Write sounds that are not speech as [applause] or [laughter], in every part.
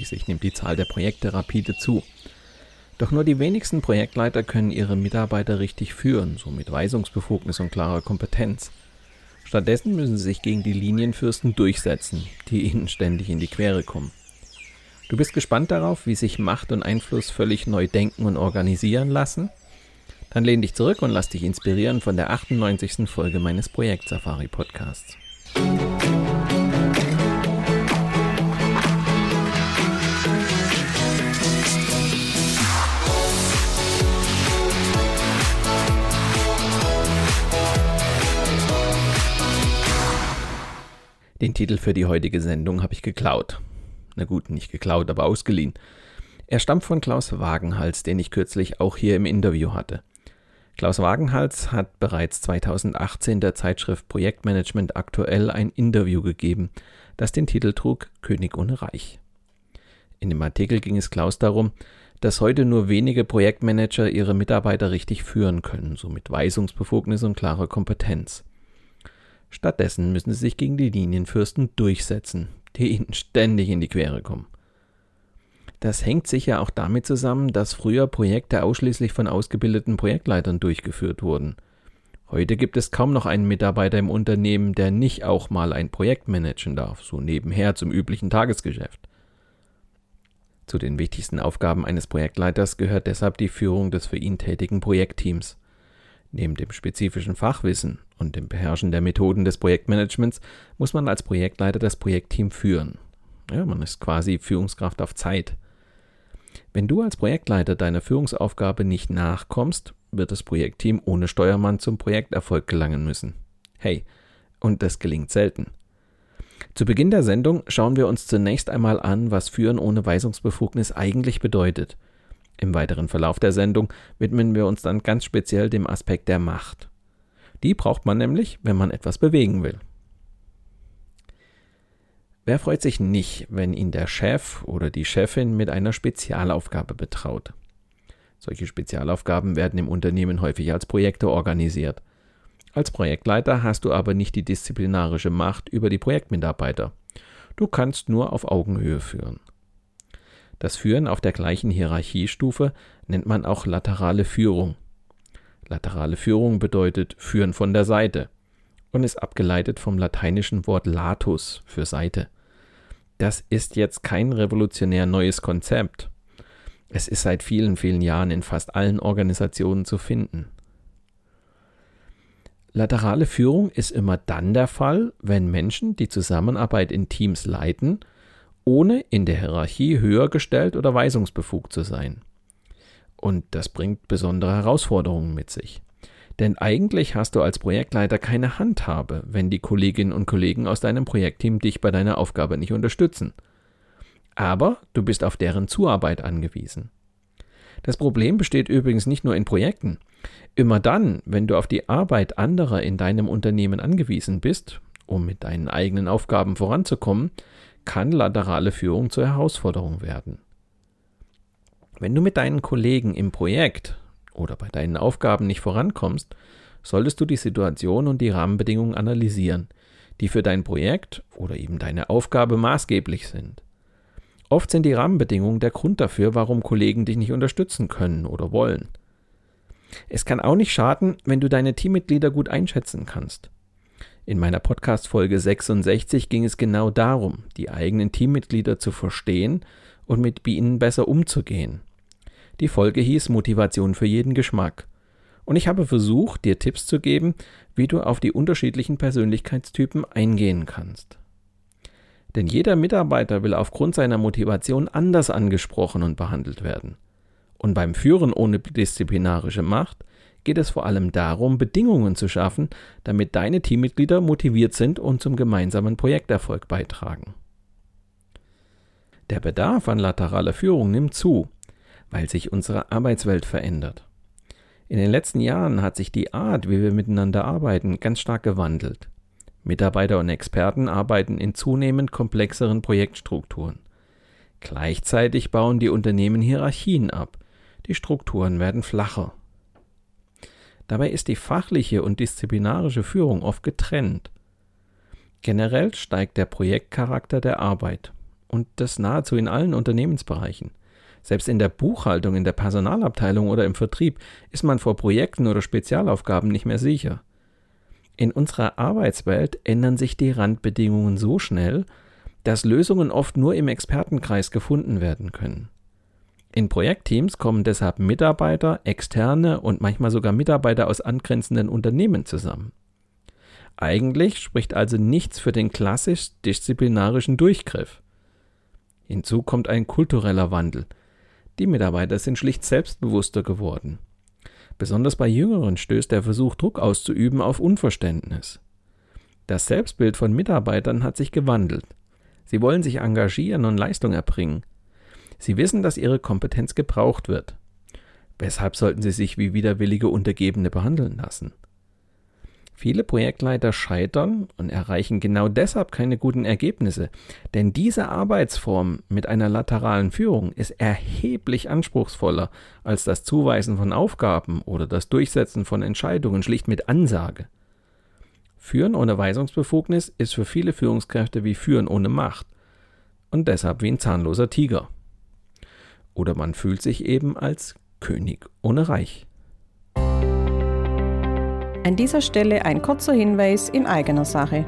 Schließlich nimmt die Zahl der Projekte rapide zu. Doch nur die wenigsten Projektleiter können ihre Mitarbeiter richtig führen, so mit Weisungsbefugnis und klarer Kompetenz. Stattdessen müssen sie sich gegen die Linienfürsten durchsetzen, die ihnen ständig in die Quere kommen. Du bist gespannt darauf, wie sich Macht und Einfluss völlig neu denken und organisieren lassen? Dann lehn dich zurück und lass dich inspirieren von der 98. Folge meines Projekt Safari Podcasts. Den Titel für die heutige Sendung habe ich geklaut. Na gut, nicht geklaut, aber ausgeliehen. Er stammt von Klaus Wagenhals, den ich kürzlich auch hier im Interview hatte. Klaus Wagenhals hat bereits 2018 der Zeitschrift Projektmanagement aktuell ein Interview gegeben, das den Titel trug König ohne Reich. In dem Artikel ging es Klaus darum, dass heute nur wenige Projektmanager ihre Mitarbeiter richtig führen können, so mit Weisungsbefugnis und klarer Kompetenz. Stattdessen müssen sie sich gegen die Linienfürsten durchsetzen, die ihnen ständig in die Quere kommen. Das hängt sicher auch damit zusammen, dass früher Projekte ausschließlich von ausgebildeten Projektleitern durchgeführt wurden. Heute gibt es kaum noch einen Mitarbeiter im Unternehmen, der nicht auch mal ein Projekt managen darf, so nebenher zum üblichen Tagesgeschäft. Zu den wichtigsten Aufgaben eines Projektleiters gehört deshalb die Führung des für ihn tätigen Projektteams. Neben dem spezifischen Fachwissen und dem Beherrschen der Methoden des Projektmanagements muss man als Projektleiter das Projektteam führen. Ja, man ist quasi Führungskraft auf Zeit. Wenn du als Projektleiter deiner Führungsaufgabe nicht nachkommst, wird das Projektteam ohne Steuermann zum Projekterfolg gelangen müssen. Hey, und das gelingt selten. Zu Beginn der Sendung schauen wir uns zunächst einmal an, was Führen ohne Weisungsbefugnis eigentlich bedeutet – im weiteren Verlauf der Sendung widmen wir uns dann ganz speziell dem Aspekt der Macht. Die braucht man nämlich, wenn man etwas bewegen will. Wer freut sich nicht, wenn ihn der Chef oder die Chefin mit einer Spezialaufgabe betraut? Solche Spezialaufgaben werden im Unternehmen häufig als Projekte organisiert. Als Projektleiter hast du aber nicht die disziplinarische Macht über die Projektmitarbeiter. Du kannst nur auf Augenhöhe führen. Das Führen auf der gleichen Hierarchiestufe nennt man auch laterale Führung. Laterale Führung bedeutet Führen von der Seite und ist abgeleitet vom lateinischen Wort latus für Seite. Das ist jetzt kein revolutionär neues Konzept. Es ist seit vielen, vielen Jahren in fast allen Organisationen zu finden. Laterale Führung ist immer dann der Fall, wenn Menschen die Zusammenarbeit in Teams leiten ohne in der Hierarchie höher gestellt oder weisungsbefugt zu sein. Und das bringt besondere Herausforderungen mit sich. Denn eigentlich hast du als Projektleiter keine Handhabe, wenn die Kolleginnen und Kollegen aus deinem Projektteam dich bei deiner Aufgabe nicht unterstützen. Aber du bist auf deren Zuarbeit angewiesen. Das Problem besteht übrigens nicht nur in Projekten. Immer dann, wenn du auf die Arbeit anderer in deinem Unternehmen angewiesen bist, um mit deinen eigenen Aufgaben voranzukommen, kann laterale Führung zur Herausforderung werden. Wenn du mit deinen Kollegen im Projekt oder bei deinen Aufgaben nicht vorankommst, solltest du die Situation und die Rahmenbedingungen analysieren, die für dein Projekt oder eben deine Aufgabe maßgeblich sind. Oft sind die Rahmenbedingungen der Grund dafür, warum Kollegen dich nicht unterstützen können oder wollen. Es kann auch nicht schaden, wenn du deine Teammitglieder gut einschätzen kannst. In meiner Podcast-Folge 66 ging es genau darum, die eigenen Teammitglieder zu verstehen und mit ihnen besser umzugehen. Die Folge hieß Motivation für jeden Geschmack. Und ich habe versucht, dir Tipps zu geben, wie du auf die unterschiedlichen Persönlichkeitstypen eingehen kannst. Denn jeder Mitarbeiter will aufgrund seiner Motivation anders angesprochen und behandelt werden. Und beim Führen ohne disziplinarische Macht geht es vor allem darum, Bedingungen zu schaffen, damit deine Teammitglieder motiviert sind und zum gemeinsamen Projekterfolg beitragen. Der Bedarf an lateraler Führung nimmt zu, weil sich unsere Arbeitswelt verändert. In den letzten Jahren hat sich die Art, wie wir miteinander arbeiten, ganz stark gewandelt. Mitarbeiter und Experten arbeiten in zunehmend komplexeren Projektstrukturen. Gleichzeitig bauen die Unternehmen Hierarchien ab. Die Strukturen werden flacher. Dabei ist die fachliche und disziplinarische Führung oft getrennt. Generell steigt der Projektcharakter der Arbeit und das nahezu in allen Unternehmensbereichen. Selbst in der Buchhaltung, in der Personalabteilung oder im Vertrieb ist man vor Projekten oder Spezialaufgaben nicht mehr sicher. In unserer Arbeitswelt ändern sich die Randbedingungen so schnell, dass Lösungen oft nur im Expertenkreis gefunden werden können. In Projektteams kommen deshalb Mitarbeiter, Externe und manchmal sogar Mitarbeiter aus angrenzenden Unternehmen zusammen. Eigentlich spricht also nichts für den klassisch disziplinarischen Durchgriff. Hinzu kommt ein kultureller Wandel. Die Mitarbeiter sind schlicht selbstbewusster geworden. Besonders bei Jüngeren stößt der Versuch, Druck auszuüben, auf Unverständnis. Das Selbstbild von Mitarbeitern hat sich gewandelt. Sie wollen sich engagieren und Leistung erbringen. Sie wissen, dass ihre Kompetenz gebraucht wird. Weshalb sollten sie sich wie widerwillige Untergebene behandeln lassen? Viele Projektleiter scheitern und erreichen genau deshalb keine guten Ergebnisse, denn diese Arbeitsform mit einer lateralen Führung ist erheblich anspruchsvoller als das Zuweisen von Aufgaben oder das Durchsetzen von Entscheidungen schlicht mit Ansage. Führen ohne Weisungsbefugnis ist für viele Führungskräfte wie Führen ohne Macht und deshalb wie ein zahnloser Tiger. Oder man fühlt sich eben als König ohne Reich. An dieser Stelle ein kurzer Hinweis in eigener Sache.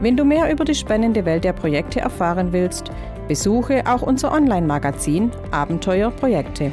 Wenn du mehr über die spannende Welt der Projekte erfahren willst, besuche auch unser Online-Magazin Abenteuer Projekte.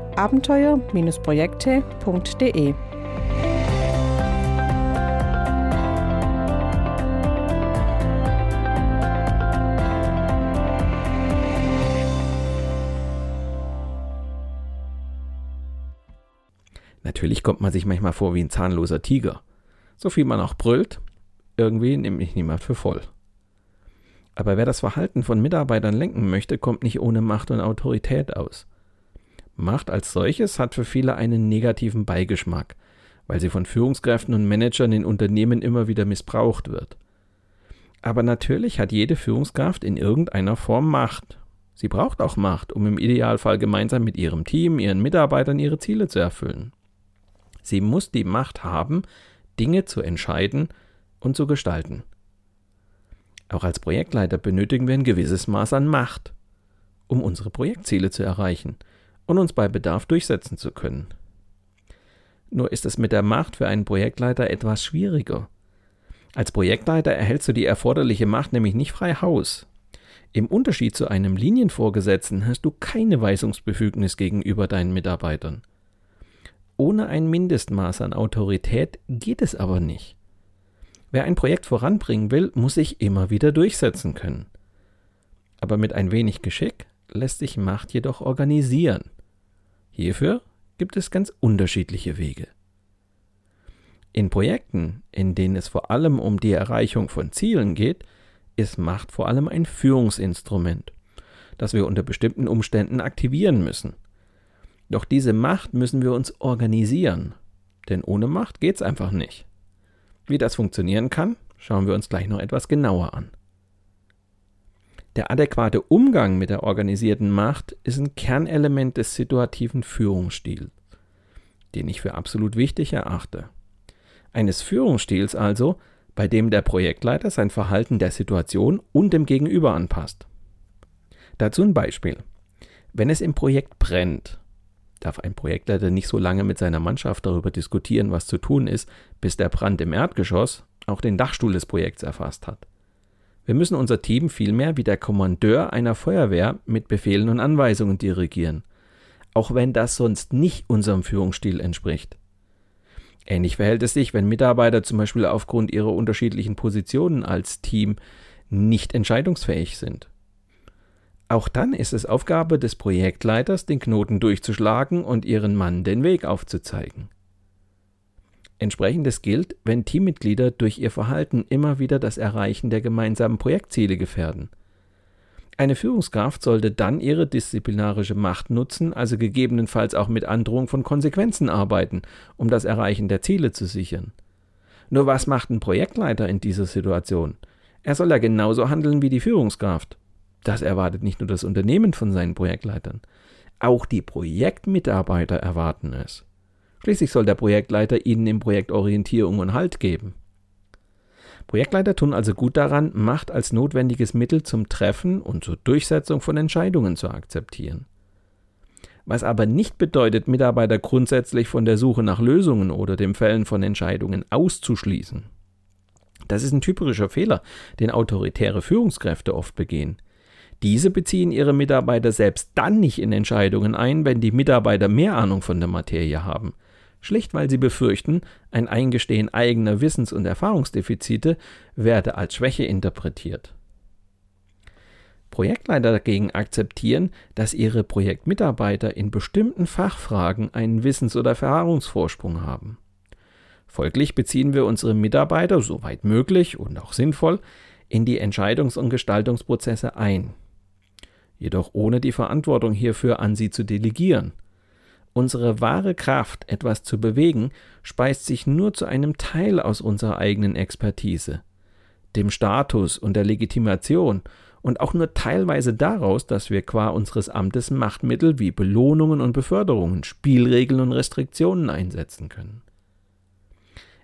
abenteuer-projekte.de. Natürlich kommt man sich manchmal vor wie ein zahnloser Tiger. So viel man auch brüllt, irgendwie nimmt mich niemand für voll. Aber wer das Verhalten von Mitarbeitern lenken möchte, kommt nicht ohne Macht und Autorität aus. Macht als solches hat für viele einen negativen Beigeschmack, weil sie von Führungskräften und Managern in Unternehmen immer wieder missbraucht wird. Aber natürlich hat jede Führungskraft in irgendeiner Form Macht. Sie braucht auch Macht, um im Idealfall gemeinsam mit ihrem Team, ihren Mitarbeitern ihre Ziele zu erfüllen. Sie muss die Macht haben, Dinge zu entscheiden und zu gestalten. Auch als Projektleiter benötigen wir ein gewisses Maß an Macht, um unsere Projektziele zu erreichen und uns bei Bedarf durchsetzen zu können. Nur ist es mit der Macht für einen Projektleiter etwas schwieriger. Als Projektleiter erhältst du die erforderliche Macht nämlich nicht frei Haus. Im Unterschied zu einem Linienvorgesetzten hast du keine Weisungsbefugnis gegenüber deinen Mitarbeitern. Ohne ein Mindestmaß an Autorität geht es aber nicht. Wer ein Projekt voranbringen will, muss sich immer wieder durchsetzen können. Aber mit ein wenig Geschick lässt sich Macht jedoch organisieren. Hierfür gibt es ganz unterschiedliche Wege. In Projekten, in denen es vor allem um die Erreichung von Zielen geht, ist Macht vor allem ein Führungsinstrument, das wir unter bestimmten Umständen aktivieren müssen. Doch diese Macht müssen wir uns organisieren, denn ohne Macht geht's einfach nicht. Wie das funktionieren kann, schauen wir uns gleich noch etwas genauer an. Der adäquate Umgang mit der organisierten Macht ist ein Kernelement des situativen Führungsstils, den ich für absolut wichtig erachte. Eines Führungsstils also, bei dem der Projektleiter sein Verhalten der Situation und dem Gegenüber anpasst. Dazu ein Beispiel. Wenn es im Projekt brennt, darf ein Projektleiter nicht so lange mit seiner Mannschaft darüber diskutieren, was zu tun ist, bis der Brand im Erdgeschoss auch den Dachstuhl des Projekts erfasst hat. Wir müssen unser Team vielmehr wie der Kommandeur einer Feuerwehr mit Befehlen und Anweisungen dirigieren, auch wenn das sonst nicht unserem Führungsstil entspricht. Ähnlich verhält es sich, wenn Mitarbeiter zum Beispiel aufgrund ihrer unterschiedlichen Positionen als Team nicht entscheidungsfähig sind. Auch dann ist es Aufgabe des Projektleiters, den Knoten durchzuschlagen und ihren Mann den Weg aufzuzeigen. Entsprechendes gilt, wenn Teammitglieder durch ihr Verhalten immer wieder das Erreichen der gemeinsamen Projektziele gefährden. Eine Führungskraft sollte dann ihre disziplinarische Macht nutzen, also gegebenenfalls auch mit Androhung von Konsequenzen arbeiten, um das Erreichen der Ziele zu sichern. Nur was macht ein Projektleiter in dieser Situation? Er soll ja genauso handeln wie die Führungskraft. Das erwartet nicht nur das Unternehmen von seinen Projektleitern, auch die Projektmitarbeiter erwarten es. Schließlich soll der Projektleiter ihnen im Projekt Orientierung und Halt geben. Projektleiter tun also gut daran, Macht als notwendiges Mittel zum Treffen und zur Durchsetzung von Entscheidungen zu akzeptieren. Was aber nicht bedeutet, Mitarbeiter grundsätzlich von der Suche nach Lösungen oder dem Fällen von Entscheidungen auszuschließen. Das ist ein typischer Fehler, den autoritäre Führungskräfte oft begehen. Diese beziehen ihre Mitarbeiter selbst dann nicht in Entscheidungen ein, wenn die Mitarbeiter mehr Ahnung von der Materie haben schlicht weil sie befürchten, ein Eingestehen eigener Wissens- und Erfahrungsdefizite werde als Schwäche interpretiert. Projektleiter dagegen akzeptieren, dass ihre Projektmitarbeiter in bestimmten Fachfragen einen Wissens- oder Erfahrungsvorsprung haben. Folglich beziehen wir unsere Mitarbeiter, soweit möglich und auch sinnvoll, in die Entscheidungs- und Gestaltungsprozesse ein, jedoch ohne die Verantwortung hierfür an sie zu delegieren – Unsere wahre Kraft, etwas zu bewegen, speist sich nur zu einem Teil aus unserer eigenen Expertise, dem Status und der Legitimation und auch nur teilweise daraus, dass wir qua unseres Amtes Machtmittel wie Belohnungen und Beförderungen, Spielregeln und Restriktionen einsetzen können.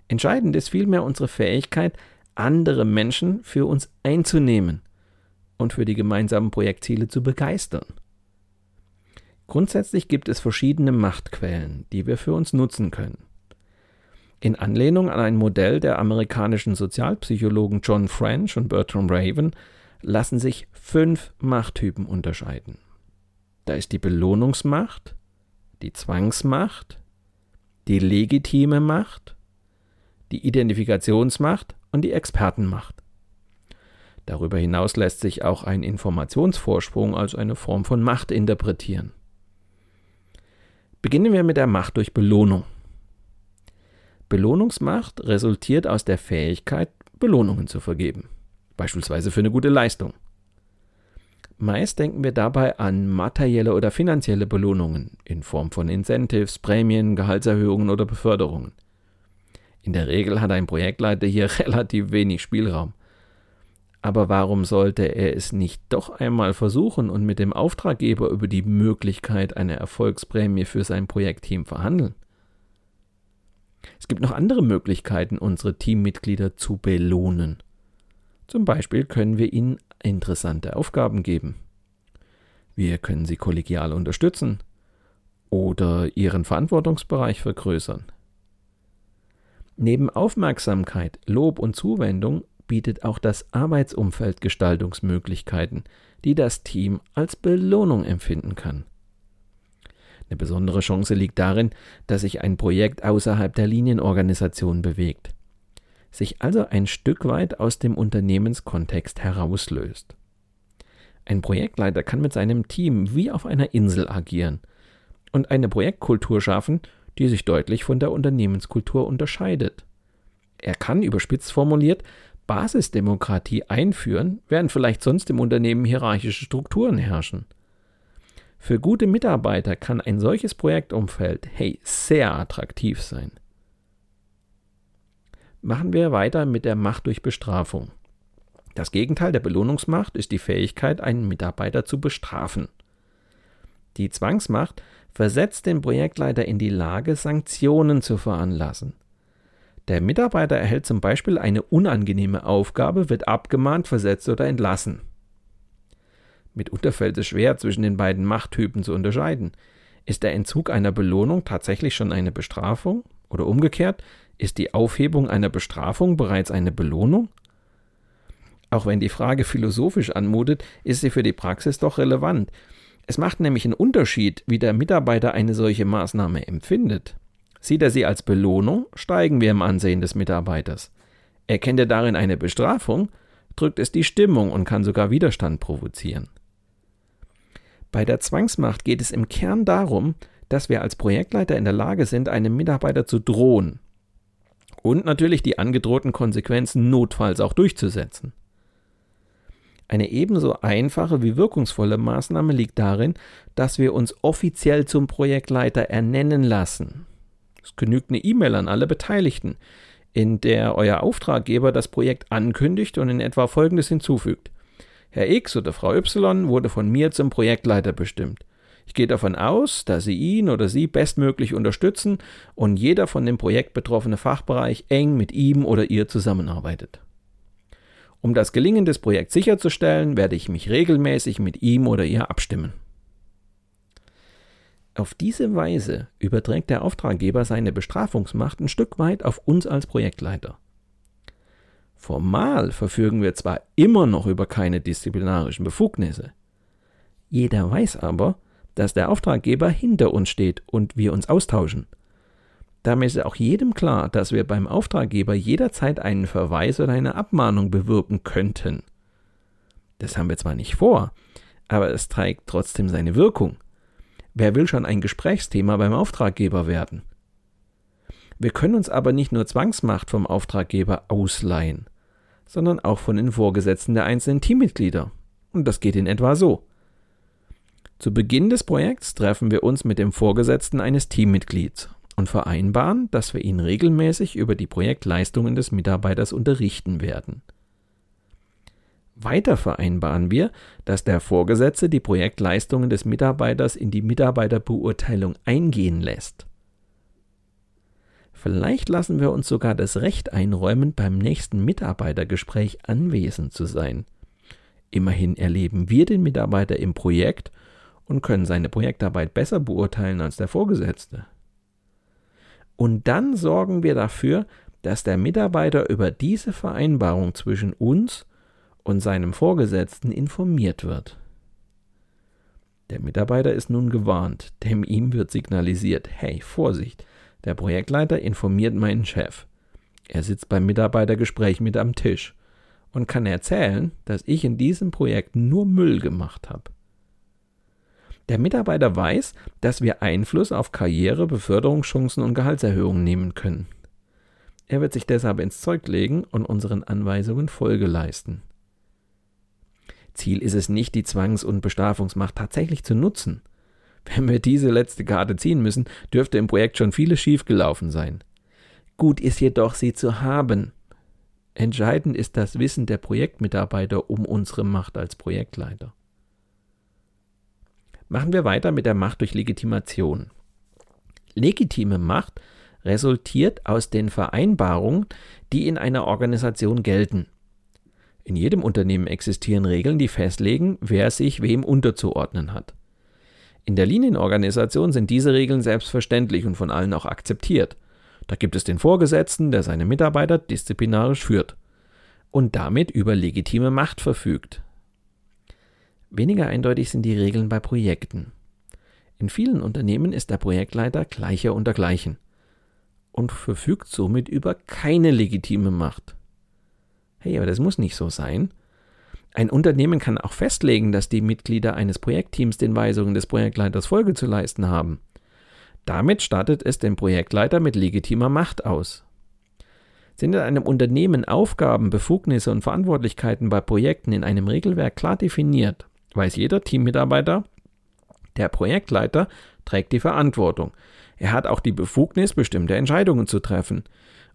Entscheidend ist vielmehr unsere Fähigkeit, andere Menschen für uns einzunehmen und für die gemeinsamen Projektziele zu begeistern. Grundsätzlich gibt es verschiedene Machtquellen, die wir für uns nutzen können. In Anlehnung an ein Modell der amerikanischen Sozialpsychologen John French und Bertram Raven lassen sich fünf Machttypen unterscheiden. Da ist die Belohnungsmacht, die Zwangsmacht, die legitime Macht, die Identifikationsmacht und die Expertenmacht. Darüber hinaus lässt sich auch ein Informationsvorsprung als eine Form von Macht interpretieren. Beginnen wir mit der Macht durch Belohnung. Belohnungsmacht resultiert aus der Fähigkeit, Belohnungen zu vergeben, beispielsweise für eine gute Leistung. Meist denken wir dabei an materielle oder finanzielle Belohnungen in Form von Incentives, Prämien, Gehaltserhöhungen oder Beförderungen. In der Regel hat ein Projektleiter hier [laughs] relativ wenig Spielraum. Aber warum sollte er es nicht doch einmal versuchen und mit dem Auftraggeber über die Möglichkeit einer Erfolgsprämie für sein Projektteam verhandeln? Es gibt noch andere Möglichkeiten, unsere Teammitglieder zu belohnen. Zum Beispiel können wir ihnen interessante Aufgaben geben. Wir können sie kollegial unterstützen oder ihren Verantwortungsbereich vergrößern. Neben Aufmerksamkeit, Lob und Zuwendung bietet auch das Arbeitsumfeld Gestaltungsmöglichkeiten, die das Team als Belohnung empfinden kann. Eine besondere Chance liegt darin, dass sich ein Projekt außerhalb der Linienorganisation bewegt, sich also ein Stück weit aus dem Unternehmenskontext herauslöst. Ein Projektleiter kann mit seinem Team wie auf einer Insel agieren und eine Projektkultur schaffen, die sich deutlich von der Unternehmenskultur unterscheidet. Er kann, überspitzt formuliert, Basisdemokratie einführen, während vielleicht sonst im Unternehmen hierarchische Strukturen herrschen. Für gute Mitarbeiter kann ein solches Projektumfeld, hey, sehr attraktiv sein. Machen wir weiter mit der Macht durch Bestrafung. Das Gegenteil der Belohnungsmacht ist die Fähigkeit, einen Mitarbeiter zu bestrafen. Die Zwangsmacht versetzt den Projektleiter in die Lage, Sanktionen zu veranlassen. Der Mitarbeiter erhält zum Beispiel eine unangenehme Aufgabe, wird abgemahnt, versetzt oder entlassen. Mitunter fällt es schwer, zwischen den beiden Machttypen zu unterscheiden. Ist der Entzug einer Belohnung tatsächlich schon eine Bestrafung? Oder umgekehrt, ist die Aufhebung einer Bestrafung bereits eine Belohnung? Auch wenn die Frage philosophisch anmutet, ist sie für die Praxis doch relevant. Es macht nämlich einen Unterschied, wie der Mitarbeiter eine solche Maßnahme empfindet. Sieht er sie als Belohnung, steigen wir im Ansehen des Mitarbeiters. Erkennt er darin eine Bestrafung, drückt es die Stimmung und kann sogar Widerstand provozieren. Bei der Zwangsmacht geht es im Kern darum, dass wir als Projektleiter in der Lage sind, einem Mitarbeiter zu drohen und natürlich die angedrohten Konsequenzen notfalls auch durchzusetzen. Eine ebenso einfache wie wirkungsvolle Maßnahme liegt darin, dass wir uns offiziell zum Projektleiter ernennen lassen. Es genügt eine E-Mail an alle Beteiligten, in der euer Auftraggeber das Projekt ankündigt und in etwa Folgendes hinzufügt. Herr X oder Frau Y wurde von mir zum Projektleiter bestimmt. Ich gehe davon aus, dass Sie ihn oder sie bestmöglich unterstützen und jeder von dem Projekt betroffene Fachbereich eng mit ihm oder ihr zusammenarbeitet. Um das Gelingen des Projekts sicherzustellen, werde ich mich regelmäßig mit ihm oder ihr abstimmen. Auf diese Weise überträgt der Auftraggeber seine Bestrafungsmacht ein Stück weit auf uns als Projektleiter. Formal verfügen wir zwar immer noch über keine disziplinarischen Befugnisse. Jeder weiß aber, dass der Auftraggeber hinter uns steht und wir uns austauschen. Damit ist auch jedem klar, dass wir beim Auftraggeber jederzeit einen Verweis oder eine Abmahnung bewirken könnten. Das haben wir zwar nicht vor, aber es trägt trotzdem seine Wirkung. Wer will schon ein Gesprächsthema beim Auftraggeber werden? Wir können uns aber nicht nur Zwangsmacht vom Auftraggeber ausleihen, sondern auch von den Vorgesetzten der einzelnen Teammitglieder. Und das geht in etwa so. Zu Beginn des Projekts treffen wir uns mit dem Vorgesetzten eines Teammitglieds und vereinbaren, dass wir ihn regelmäßig über die Projektleistungen des Mitarbeiters unterrichten werden. Weiter vereinbaren wir, dass der Vorgesetzte die Projektleistungen des Mitarbeiters in die Mitarbeiterbeurteilung eingehen lässt. Vielleicht lassen wir uns sogar das Recht einräumen, beim nächsten Mitarbeitergespräch anwesend zu sein. Immerhin erleben wir den Mitarbeiter im Projekt und können seine Projektarbeit besser beurteilen als der Vorgesetzte. Und dann sorgen wir dafür, dass der Mitarbeiter über diese Vereinbarung zwischen uns und seinem Vorgesetzten informiert wird. Der Mitarbeiter ist nun gewarnt, denn ihm wird signalisiert, hey, Vorsicht, der Projektleiter informiert meinen Chef. Er sitzt beim Mitarbeitergespräch mit am Tisch und kann erzählen, dass ich in diesem Projekt nur Müll gemacht habe. Der Mitarbeiter weiß, dass wir Einfluss auf Karriere, Beförderungschancen und Gehaltserhöhungen nehmen können. Er wird sich deshalb ins Zeug legen und unseren Anweisungen Folge leisten. Ziel ist es nicht, die Zwangs- und Bestrafungsmacht tatsächlich zu nutzen. Wenn wir diese letzte Karte ziehen müssen, dürfte im Projekt schon vieles schiefgelaufen sein. Gut ist jedoch, sie zu haben. Entscheidend ist das Wissen der Projektmitarbeiter um unsere Macht als Projektleiter. Machen wir weiter mit der Macht durch Legitimation. Legitime Macht resultiert aus den Vereinbarungen, die in einer Organisation gelten. In jedem Unternehmen existieren Regeln, die festlegen, wer sich wem unterzuordnen hat. In der Linienorganisation sind diese Regeln selbstverständlich und von allen auch akzeptiert. Da gibt es den Vorgesetzten, der seine Mitarbeiter disziplinarisch führt und damit über legitime Macht verfügt. Weniger eindeutig sind die Regeln bei Projekten. In vielen Unternehmen ist der Projektleiter gleicher unter gleichen und verfügt somit über keine legitime Macht. Hey, aber das muss nicht so sein. Ein Unternehmen kann auch festlegen, dass die Mitglieder eines Projektteams den Weisungen des Projektleiters Folge zu leisten haben. Damit stattet es den Projektleiter mit legitimer Macht aus. Sind in einem Unternehmen Aufgaben, Befugnisse und Verantwortlichkeiten bei Projekten in einem Regelwerk klar definiert, weiß jeder Teammitarbeiter, der Projektleiter trägt die Verantwortung. Er hat auch die Befugnis, bestimmte Entscheidungen zu treffen.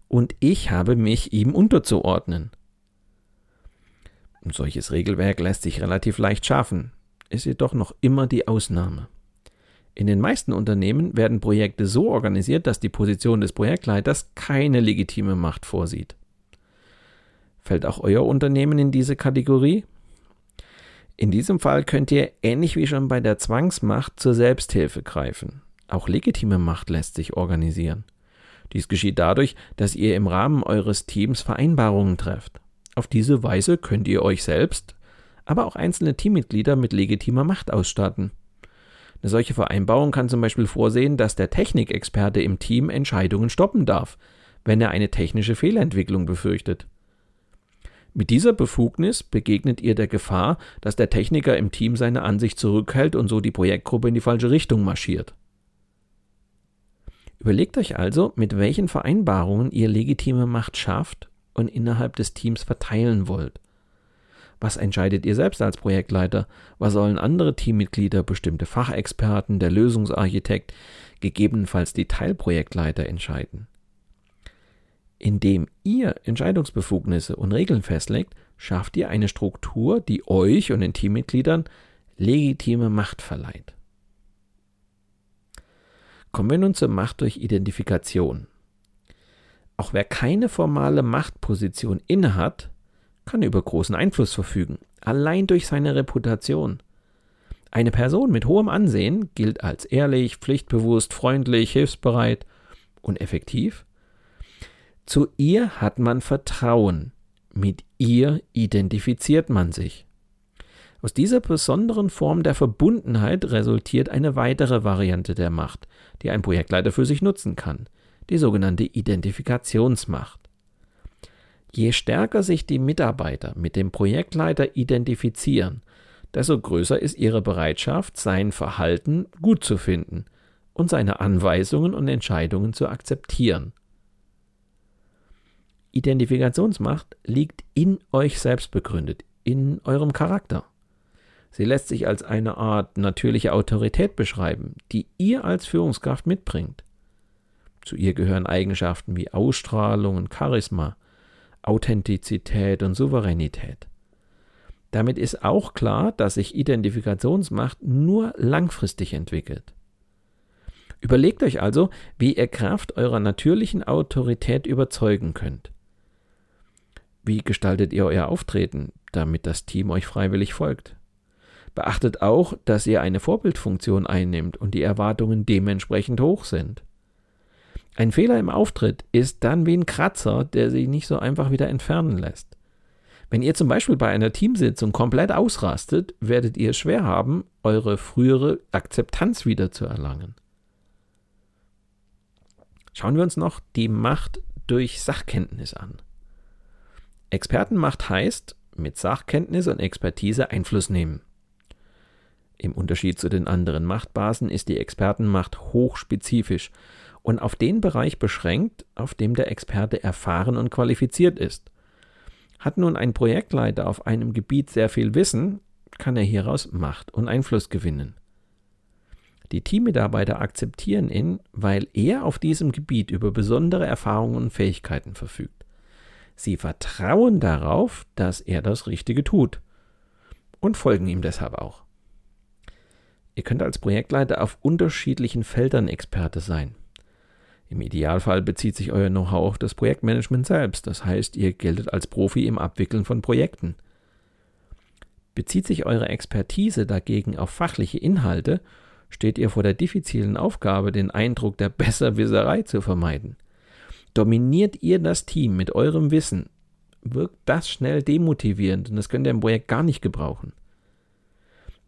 Und ich habe mich ihm unterzuordnen. Ein solches Regelwerk lässt sich relativ leicht schaffen, ist jedoch noch immer die Ausnahme. In den meisten Unternehmen werden Projekte so organisiert, dass die Position des Projektleiters keine legitime Macht vorsieht. Fällt auch euer Unternehmen in diese Kategorie? In diesem Fall könnt ihr, ähnlich wie schon bei der Zwangsmacht, zur Selbsthilfe greifen. Auch legitime Macht lässt sich organisieren. Dies geschieht dadurch, dass ihr im Rahmen eures Teams Vereinbarungen trefft. Auf diese Weise könnt ihr euch selbst, aber auch einzelne Teammitglieder mit legitimer Macht ausstatten. Eine solche Vereinbarung kann zum Beispiel vorsehen, dass der Technikexperte im Team Entscheidungen stoppen darf, wenn er eine technische Fehlentwicklung befürchtet. Mit dieser Befugnis begegnet ihr der Gefahr, dass der Techniker im Team seine Ansicht zurückhält und so die Projektgruppe in die falsche Richtung marschiert. Überlegt euch also, mit welchen Vereinbarungen ihr legitime Macht schafft und innerhalb des Teams verteilen wollt. Was entscheidet ihr selbst als Projektleiter? Was sollen andere Teammitglieder, bestimmte Fachexperten, der Lösungsarchitekt, gegebenenfalls die Teilprojektleiter entscheiden? Indem ihr Entscheidungsbefugnisse und Regeln festlegt, schafft ihr eine Struktur, die euch und den Teammitgliedern legitime Macht verleiht. Kommen wir nun zur Macht durch Identifikation. Auch wer keine formale Machtposition innehat, kann über großen Einfluss verfügen, allein durch seine Reputation. Eine Person mit hohem Ansehen gilt als ehrlich, pflichtbewusst, freundlich, hilfsbereit und effektiv. Zu ihr hat man Vertrauen, mit ihr identifiziert man sich. Aus dieser besonderen Form der Verbundenheit resultiert eine weitere Variante der Macht, die ein Projektleiter für sich nutzen kann, die sogenannte Identifikationsmacht. Je stärker sich die Mitarbeiter mit dem Projektleiter identifizieren, desto größer ist ihre Bereitschaft, sein Verhalten gut zu finden und seine Anweisungen und Entscheidungen zu akzeptieren. Identifikationsmacht liegt in euch selbst begründet, in eurem Charakter. Sie lässt sich als eine Art natürliche Autorität beschreiben, die ihr als Führungskraft mitbringt. Zu ihr gehören Eigenschaften wie Ausstrahlung und Charisma, Authentizität und Souveränität. Damit ist auch klar, dass sich Identifikationsmacht nur langfristig entwickelt. Überlegt euch also, wie ihr Kraft eurer natürlichen Autorität überzeugen könnt. Wie gestaltet ihr euer Auftreten, damit das Team euch freiwillig folgt? Beachtet auch, dass ihr eine Vorbildfunktion einnimmt und die Erwartungen dementsprechend hoch sind. Ein Fehler im Auftritt ist dann wie ein Kratzer, der sich nicht so einfach wieder entfernen lässt. Wenn ihr zum Beispiel bei einer Teamsitzung komplett ausrastet, werdet ihr schwer haben, eure frühere Akzeptanz wieder zu erlangen. Schauen wir uns noch die Macht durch Sachkenntnis an. Expertenmacht heißt, mit Sachkenntnis und Expertise Einfluss nehmen. Im Unterschied zu den anderen Machtbasen ist die Expertenmacht hochspezifisch und auf den Bereich beschränkt, auf dem der Experte erfahren und qualifiziert ist. Hat nun ein Projektleiter auf einem Gebiet sehr viel Wissen, kann er hieraus Macht und Einfluss gewinnen. Die Teammitarbeiter akzeptieren ihn, weil er auf diesem Gebiet über besondere Erfahrungen und Fähigkeiten verfügt. Sie vertrauen darauf, dass er das Richtige tut und folgen ihm deshalb auch. Ihr könnt als Projektleiter auf unterschiedlichen Feldern Experte sein. Im Idealfall bezieht sich euer Know-how auf das Projektmanagement selbst, das heißt, ihr geltet als Profi im Abwickeln von Projekten. Bezieht sich eure Expertise dagegen auf fachliche Inhalte, steht ihr vor der diffizilen Aufgabe, den Eindruck der Besserwisserei zu vermeiden. Dominiert ihr das Team mit eurem Wissen, wirkt das schnell demotivierend und das könnt ihr im Projekt gar nicht gebrauchen.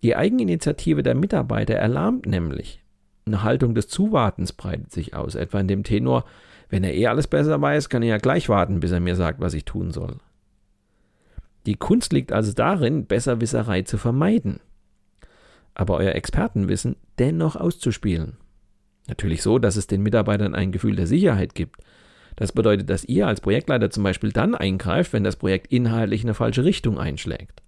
Die Eigeninitiative der Mitarbeiter erlahmt nämlich. Eine Haltung des Zuwartens breitet sich aus, etwa in dem Tenor, wenn er eh alles besser weiß, kann er ja gleich warten, bis er mir sagt, was ich tun soll. Die Kunst liegt also darin, Besserwisserei zu vermeiden, aber euer Expertenwissen dennoch auszuspielen. Natürlich so, dass es den Mitarbeitern ein Gefühl der Sicherheit gibt. Das bedeutet, dass ihr als Projektleiter zum Beispiel dann eingreift, wenn das Projekt inhaltlich in eine falsche Richtung einschlägt.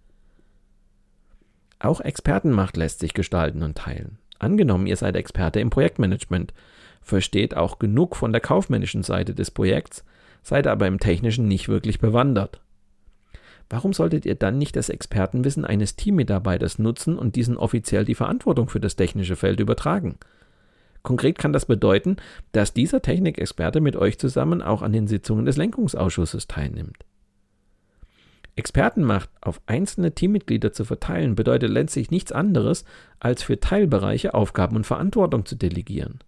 Auch Expertenmacht lässt sich gestalten und teilen. Angenommen, ihr seid Experte im Projektmanagement, versteht auch genug von der kaufmännischen Seite des Projekts, seid aber im technischen nicht wirklich bewandert. Warum solltet ihr dann nicht das Expertenwissen eines Teammitarbeiters nutzen und diesen offiziell die Verantwortung für das technische Feld übertragen? Konkret kann das bedeuten, dass dieser Technikexperte mit euch zusammen auch an den Sitzungen des Lenkungsausschusses teilnimmt. Expertenmacht auf einzelne Teammitglieder zu verteilen bedeutet letztlich nichts anderes, als für Teilbereiche Aufgaben und Verantwortung zu delegieren.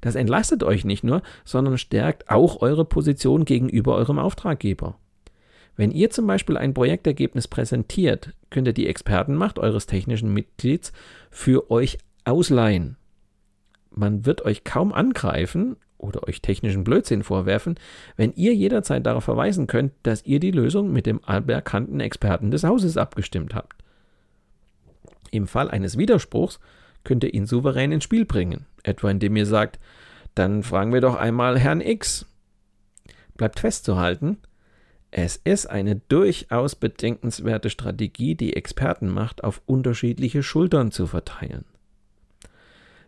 Das entlastet euch nicht nur, sondern stärkt auch eure Position gegenüber eurem Auftraggeber. Wenn ihr zum Beispiel ein Projektergebnis präsentiert, könnt ihr die Expertenmacht eures technischen Mitglieds für euch ausleihen. Man wird euch kaum angreifen oder euch technischen Blödsinn vorwerfen, wenn ihr jederzeit darauf verweisen könnt, dass ihr die Lösung mit dem anerkannten Experten des Hauses abgestimmt habt. Im Fall eines Widerspruchs könnt ihr ihn souverän ins Spiel bringen, etwa indem ihr sagt, dann fragen wir doch einmal Herrn X. Bleibt festzuhalten, es ist eine durchaus bedenkenswerte Strategie, die Expertenmacht auf unterschiedliche Schultern zu verteilen.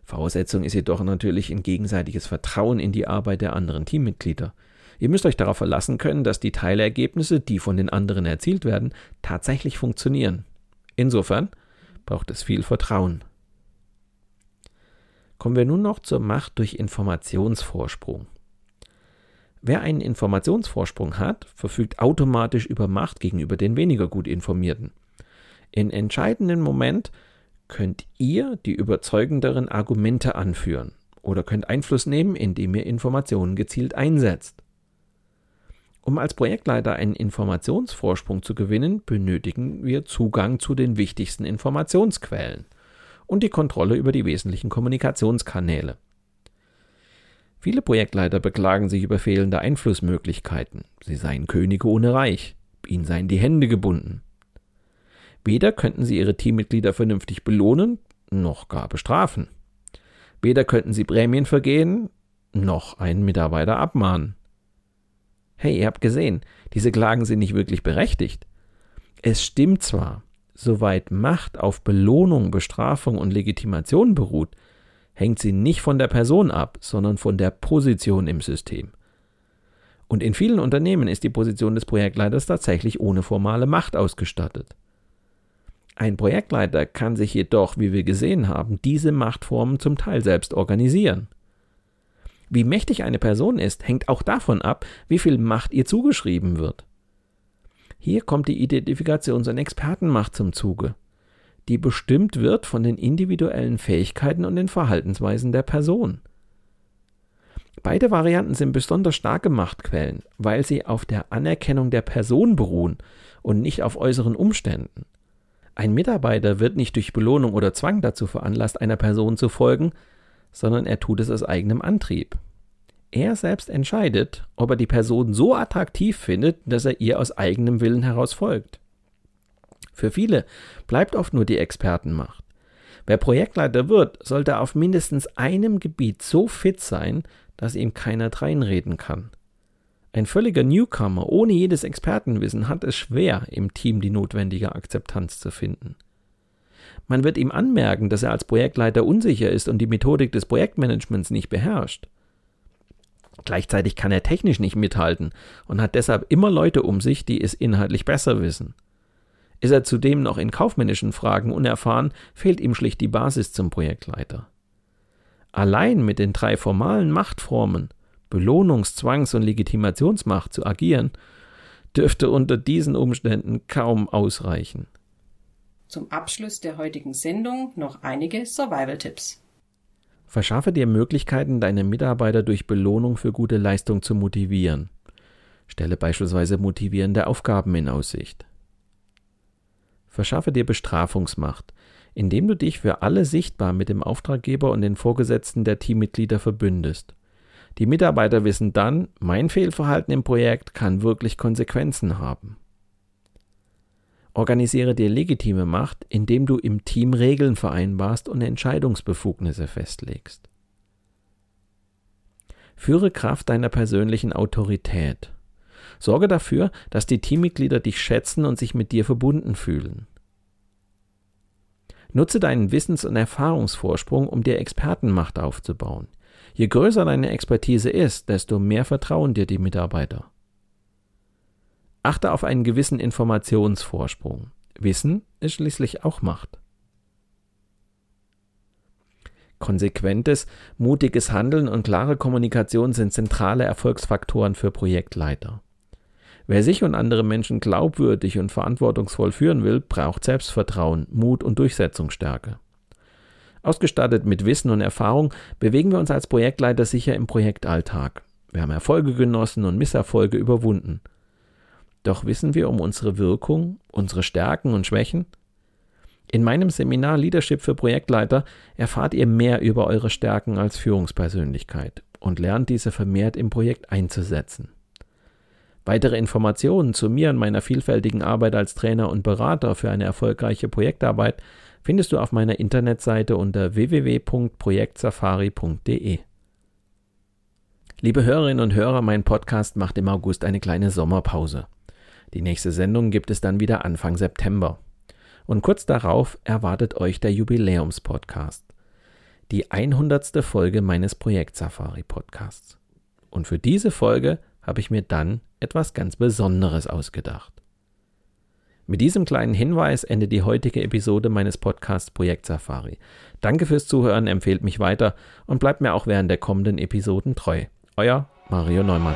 Voraussetzung ist jedoch natürlich ein gegenseitiges Vertrauen in die Arbeit der anderen Teammitglieder. Ihr müsst euch darauf verlassen können, dass die Teilergebnisse, die von den anderen erzielt werden, tatsächlich funktionieren. Insofern braucht es viel Vertrauen. Kommen wir nun noch zur Macht durch Informationsvorsprung. Wer einen Informationsvorsprung hat, verfügt automatisch über Macht gegenüber den weniger gut informierten. In entscheidenden Moment könnt ihr die überzeugenderen Argumente anführen oder könnt Einfluss nehmen, indem ihr Informationen gezielt einsetzt. Um als Projektleiter einen Informationsvorsprung zu gewinnen, benötigen wir Zugang zu den wichtigsten Informationsquellen und die Kontrolle über die wesentlichen Kommunikationskanäle. Viele Projektleiter beklagen sich über fehlende Einflussmöglichkeiten. Sie seien Könige ohne Reich. Ihnen seien die Hände gebunden. Weder könnten sie ihre Teammitglieder vernünftig belohnen, noch gar bestrafen. Weder könnten sie Prämien vergehen, noch einen Mitarbeiter abmahnen. Hey, ihr habt gesehen, diese Klagen sind nicht wirklich berechtigt. Es stimmt zwar, soweit Macht auf Belohnung, Bestrafung und Legitimation beruht, hängt sie nicht von der Person ab, sondern von der Position im System. Und in vielen Unternehmen ist die Position des Projektleiters tatsächlich ohne formale Macht ausgestattet. Ein Projektleiter kann sich jedoch, wie wir gesehen haben, diese Machtformen zum Teil selbst organisieren. Wie mächtig eine Person ist, hängt auch davon ab, wie viel Macht ihr zugeschrieben wird. Hier kommt die Identifikations- und Expertenmacht zum Zuge die bestimmt wird von den individuellen Fähigkeiten und den Verhaltensweisen der Person. Beide Varianten sind besonders starke Machtquellen, weil sie auf der Anerkennung der Person beruhen und nicht auf äußeren Umständen. Ein Mitarbeiter wird nicht durch Belohnung oder Zwang dazu veranlasst, einer Person zu folgen, sondern er tut es aus eigenem Antrieb. Er selbst entscheidet, ob er die Person so attraktiv findet, dass er ihr aus eigenem Willen heraus folgt. Für viele bleibt oft nur die Expertenmacht. Wer Projektleiter wird, sollte auf mindestens einem Gebiet so fit sein, dass ihm keiner dreinreden kann. Ein völliger Newcomer ohne jedes Expertenwissen hat es schwer, im Team die notwendige Akzeptanz zu finden. Man wird ihm anmerken, dass er als Projektleiter unsicher ist und die Methodik des Projektmanagements nicht beherrscht. Gleichzeitig kann er technisch nicht mithalten und hat deshalb immer Leute um sich, die es inhaltlich besser wissen. Ist er zudem noch in kaufmännischen Fragen unerfahren, fehlt ihm schlicht die Basis zum Projektleiter. Allein mit den drei formalen Machtformen Belohnungs-, Zwangs- und Legitimationsmacht zu agieren, dürfte unter diesen Umständen kaum ausreichen. Zum Abschluss der heutigen Sendung noch einige Survival-Tipps. Verschaffe dir Möglichkeiten, deine Mitarbeiter durch Belohnung für gute Leistung zu motivieren. Stelle beispielsweise motivierende Aufgaben in Aussicht. Verschaffe dir Bestrafungsmacht, indem du dich für alle sichtbar mit dem Auftraggeber und den Vorgesetzten der Teammitglieder verbündest. Die Mitarbeiter wissen dann, mein Fehlverhalten im Projekt kann wirklich Konsequenzen haben. Organisiere dir legitime Macht, indem du im Team Regeln vereinbarst und Entscheidungsbefugnisse festlegst. Führe Kraft deiner persönlichen Autorität. Sorge dafür, dass die Teammitglieder dich schätzen und sich mit dir verbunden fühlen. Nutze deinen Wissens- und Erfahrungsvorsprung, um dir Expertenmacht aufzubauen. Je größer deine Expertise ist, desto mehr vertrauen dir die Mitarbeiter. Achte auf einen gewissen Informationsvorsprung. Wissen ist schließlich auch Macht. Konsequentes, mutiges Handeln und klare Kommunikation sind zentrale Erfolgsfaktoren für Projektleiter. Wer sich und andere Menschen glaubwürdig und verantwortungsvoll führen will, braucht Selbstvertrauen, Mut und Durchsetzungsstärke. Ausgestattet mit Wissen und Erfahrung bewegen wir uns als Projektleiter sicher im Projektalltag. Wir haben Erfolge genossen und Misserfolge überwunden. Doch wissen wir um unsere Wirkung, unsere Stärken und Schwächen? In meinem Seminar Leadership für Projektleiter erfahrt ihr mehr über eure Stärken als Führungspersönlichkeit und lernt diese vermehrt im Projekt einzusetzen. Weitere Informationen zu mir und meiner vielfältigen Arbeit als Trainer und Berater für eine erfolgreiche Projektarbeit findest du auf meiner Internetseite unter www.projektsafari.de. Liebe Hörerinnen und Hörer, mein Podcast macht im August eine kleine Sommerpause. Die nächste Sendung gibt es dann wieder Anfang September. Und kurz darauf erwartet euch der Jubiläumspodcast. Die 100. Folge meines Projekt Safari Podcasts. Und für diese Folge habe ich mir dann etwas ganz Besonderes ausgedacht. Mit diesem kleinen Hinweis endet die heutige Episode meines Podcasts Projekt Safari. Danke fürs Zuhören, empfehlt mich weiter und bleibt mir auch während der kommenden Episoden treu. Euer Mario Neumann.